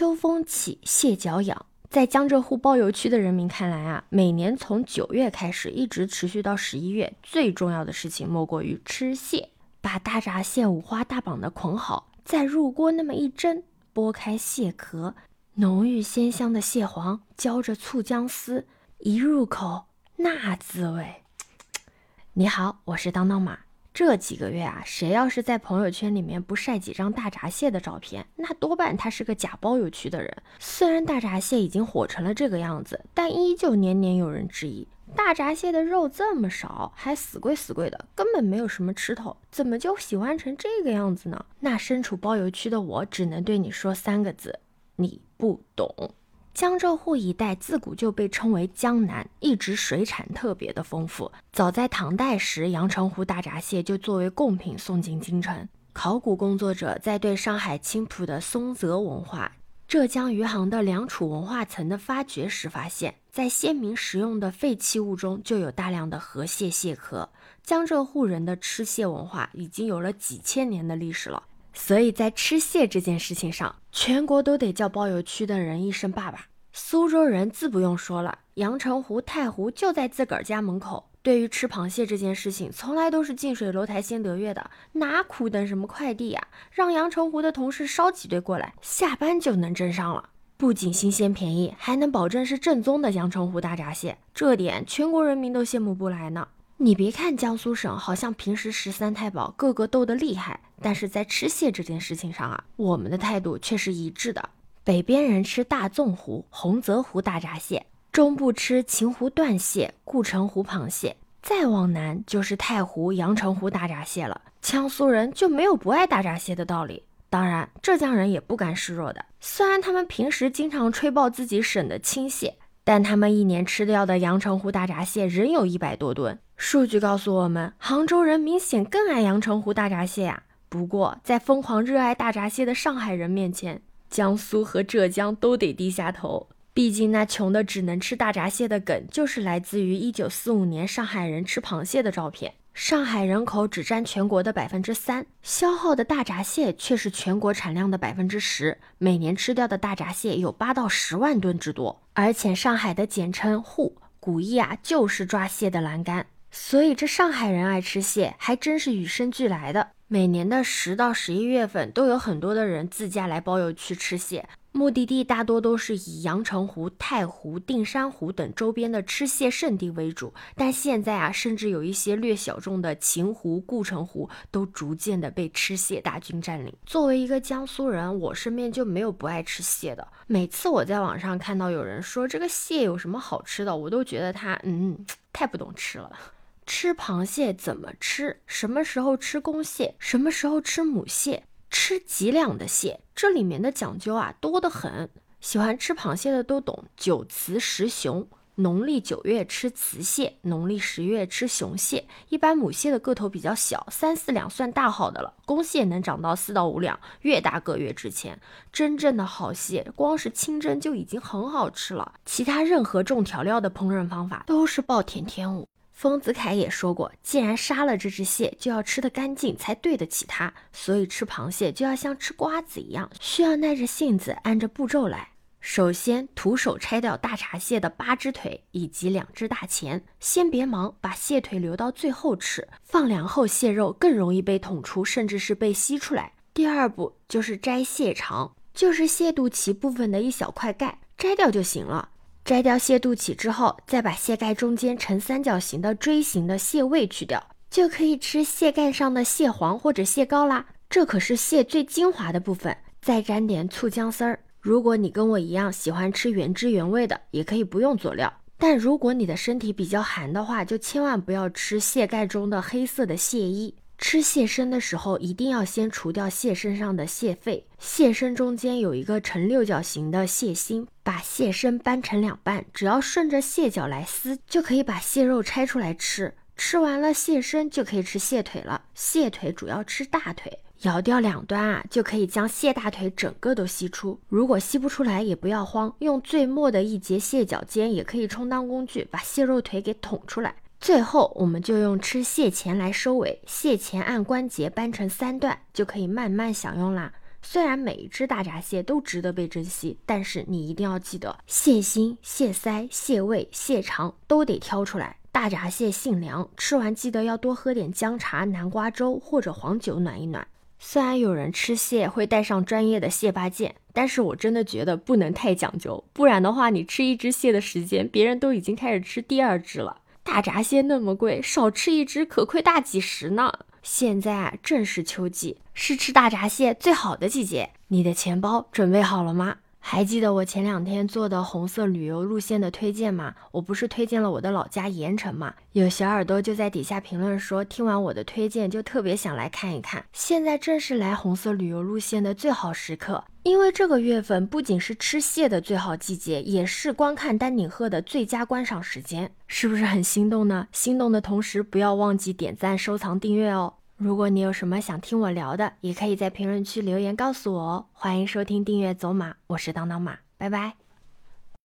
秋风起，蟹脚痒。在江浙沪包邮区的人民看来啊，每年从九月开始，一直持续到十一月，最重要的事情莫过于吃蟹。把大闸蟹五花大绑的捆好，再入锅那么一蒸，剥开蟹壳，浓郁鲜香的蟹黄浇着醋姜丝，一入口那滋味。你好，我是当当马。这几个月啊，谁要是在朋友圈里面不晒几张大闸蟹的照片，那多半他是个假包邮区的人。虽然大闸蟹已经火成了这个样子，但依旧年年有人质疑：大闸蟹的肉这么少，还死贵死贵的，根本没有什么吃头，怎么就喜欢成这个样子呢？那身处包邮区的我，只能对你说三个字：你不懂。江浙沪一带自古就被称为江南，一直水产特别的丰富。早在唐代时，阳澄湖大闸蟹就作为贡品送进京城。考古工作者在对上海青浦的松泽文化、浙江余杭的良渚文化层的发掘时，发现，在先民食用的废弃物中就有大量的河蟹蟹壳。江浙沪人的吃蟹文化已经有了几千年的历史了。所以在吃蟹这件事情上，全国都得叫包邮区的人一声爸爸。苏州人自不用说了，阳澄湖、太湖就在自个儿家门口。对于吃螃蟹这件事情，从来都是近水楼台先得月的，哪苦等什么快递呀？让阳澄湖的同事捎几堆过来，下班就能蒸上了。不仅新鲜便宜，还能保证是正宗的阳澄湖大闸蟹，这点全国人民都羡慕不来呢。你别看江苏省好像平时十三太保个个斗得厉害，但是在吃蟹这件事情上啊，我们的态度却是一致的。北边人吃大纵湖、洪泽湖大闸蟹，中部吃秦湖断蟹、固城湖螃蟹，再往南就是太湖、阳澄湖大闸蟹了。江苏人就没有不爱大闸蟹的道理。当然，浙江人也不甘示弱的，虽然他们平时经常吹爆自己省的青蟹。但他们一年吃掉的阳澄湖大闸蟹仍有一百多吨。数据告诉我们，杭州人明显更爱阳澄湖大闸蟹呀。不过，在疯狂热爱大闸蟹的上海人面前，江苏和浙江都得低下头。毕竟，那穷的只能吃大闸蟹的梗，就是来自于1945年上海人吃螃蟹的照片。上海人口只占全国的百分之三，消耗的大闸蟹却是全国产量的百分之十，每年吃掉的大闸蟹有八到十万吨之多。而且上海的简称沪，古意啊就是抓蟹的栏杆，所以这上海人爱吃蟹还真是与生俱来的。每年的十到十一月份，都有很多的人自驾来包邮区吃蟹。目的地大多都是以阳澄湖、太湖、定山湖等周边的吃蟹圣地为主，但现在啊，甚至有一些略小众的秦湖、护城湖都逐渐的被吃蟹大军占领。作为一个江苏人，我身边就没有不爱吃蟹的。每次我在网上看到有人说这个蟹有什么好吃的，我都觉得他嗯太不懂吃了。吃螃蟹怎么吃？什么时候吃公蟹？什么时候吃母蟹？吃几两的蟹，这里面的讲究啊多得很。喜欢吃螃蟹的都懂，九雌十雄。农历九月吃雌蟹，农历十月吃雄蟹。一般母蟹的个头比较小，三四两算大好的了。公蟹能长到四到五两，越大个越值钱。真正的好蟹，光是清蒸就已经很好吃了，其他任何重调料的烹饪方法都是暴殄天物。丰子恺也说过，既然杀了这只蟹，就要吃得干净才对得起它。所以吃螃蟹就要像吃瓜子一样，需要耐着性子按着步骤来。首先，徒手拆掉大闸蟹的八只腿以及两只大钳。先别忙，把蟹腿留到最后吃，放凉后蟹肉更容易被捅出，甚至是被吸出来。第二步就是摘蟹肠，就是蟹肚脐部分的一小块盖，摘掉就行了。摘掉蟹肚脐之后，再把蟹盖中间呈三角形的锥形的蟹胃去掉，就可以吃蟹盖上的蟹黄或者蟹膏啦。这可是蟹最精华的部分。再沾点醋姜丝儿。如果你跟我一样喜欢吃原汁原味的，也可以不用佐料。但如果你的身体比较寒的话，就千万不要吃蟹盖中的黑色的蟹衣。吃蟹身的时候，一定要先除掉蟹身上的蟹肺。蟹身中间有一个呈六角形的蟹心，把蟹身掰成两半，只要顺着蟹脚来撕，就可以把蟹肉拆出来吃。吃完了蟹身，就可以吃蟹腿了。蟹腿主要吃大腿，咬掉两端啊，就可以将蟹大腿整个都吸出。如果吸不出来，也不要慌，用最末的一节蟹脚尖也可以充当工具，把蟹肉腿给捅出来。最后，我们就用吃蟹钳来收尾，蟹钳按关节掰成三段，就可以慢慢享用啦。虽然每一只大闸蟹都值得被珍惜，但是你一定要记得，蟹心、蟹腮、蟹胃、蟹肠都得挑出来。大闸蟹性凉，吃完记得要多喝点姜茶、南瓜粥或者黄酒暖一暖。虽然有人吃蟹会带上专业的蟹八件，但是我真的觉得不能太讲究，不然的话，你吃一只蟹的时间，别人都已经开始吃第二只了。大闸蟹那么贵，少吃一只可亏大几十呢。现在啊，正是秋季，是吃大闸蟹最好的季节。你的钱包准备好了吗？还记得我前两天做的红色旅游路线的推荐吗？我不是推荐了我的老家盐城吗？有小耳朵就在底下评论说，听完我的推荐就特别想来看一看。现在正是来红色旅游路线的最好时刻，因为这个月份不仅是吃蟹的最好季节，也是观看丹顶鹤的最佳观赏时间，是不是很心动呢？心动的同时，不要忘记点赞、收藏、订阅哦。如果你有什么想听我聊的，也可以在评论区留言告诉我哦。欢迎收听订阅走马，我是当当马，拜拜。